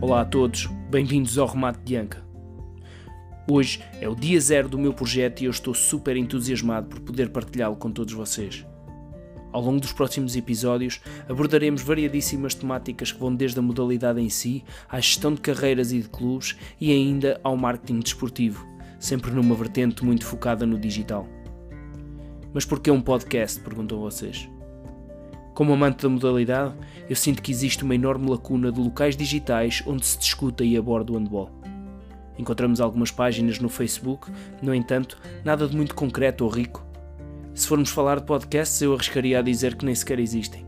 Olá a todos, bem-vindos ao Remate de Anca. Hoje é o dia zero do meu projeto e eu estou super entusiasmado por poder partilhá-lo com todos vocês. Ao longo dos próximos episódios abordaremos variadíssimas temáticas que vão desde a modalidade em si, à gestão de carreiras e de clubes e ainda ao marketing desportivo, sempre numa vertente muito focada no digital. Mas por que um podcast? perguntam vocês. Como amante da modalidade, eu sinto que existe uma enorme lacuna de locais digitais onde se discuta e aborda o handball. Encontramos algumas páginas no Facebook, no entanto, nada de muito concreto ou rico. Se formos falar de podcasts, eu arriscaria a dizer que nem sequer existem.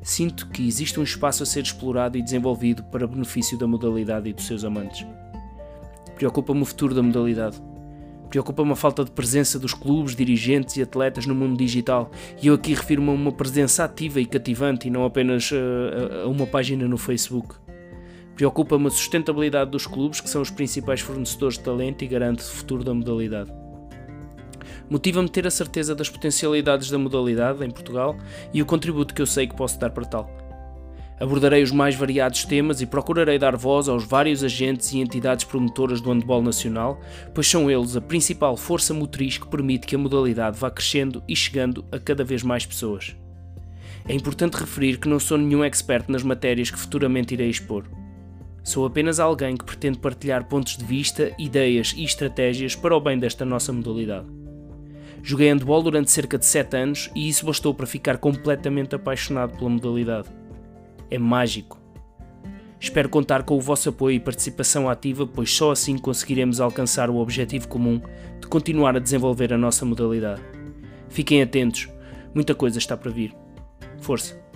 Sinto que existe um espaço a ser explorado e desenvolvido para benefício da modalidade e dos seus amantes. Preocupa-me o futuro da modalidade Preocupa-me a falta de presença dos clubes, dirigentes e atletas no mundo digital. E eu aqui refiro-me a uma presença ativa e cativante e não apenas uh, a uma página no Facebook. Preocupa-me a sustentabilidade dos clubes, que são os principais fornecedores de talento e garante o futuro da modalidade. Motiva-me ter a certeza das potencialidades da modalidade em Portugal e o contributo que eu sei que posso dar para tal. Abordarei os mais variados temas e procurarei dar voz aos vários agentes e entidades promotoras do handball nacional, pois são eles a principal força motriz que permite que a modalidade vá crescendo e chegando a cada vez mais pessoas. É importante referir que não sou nenhum expert nas matérias que futuramente irei expor. Sou apenas alguém que pretende partilhar pontos de vista, ideias e estratégias para o bem desta nossa modalidade. Joguei handball durante cerca de 7 anos e isso bastou para ficar completamente apaixonado pela modalidade é mágico. Espero contar com o vosso apoio e participação ativa, pois só assim conseguiremos alcançar o objetivo comum de continuar a desenvolver a nossa modalidade. Fiquem atentos, muita coisa está para vir. Força!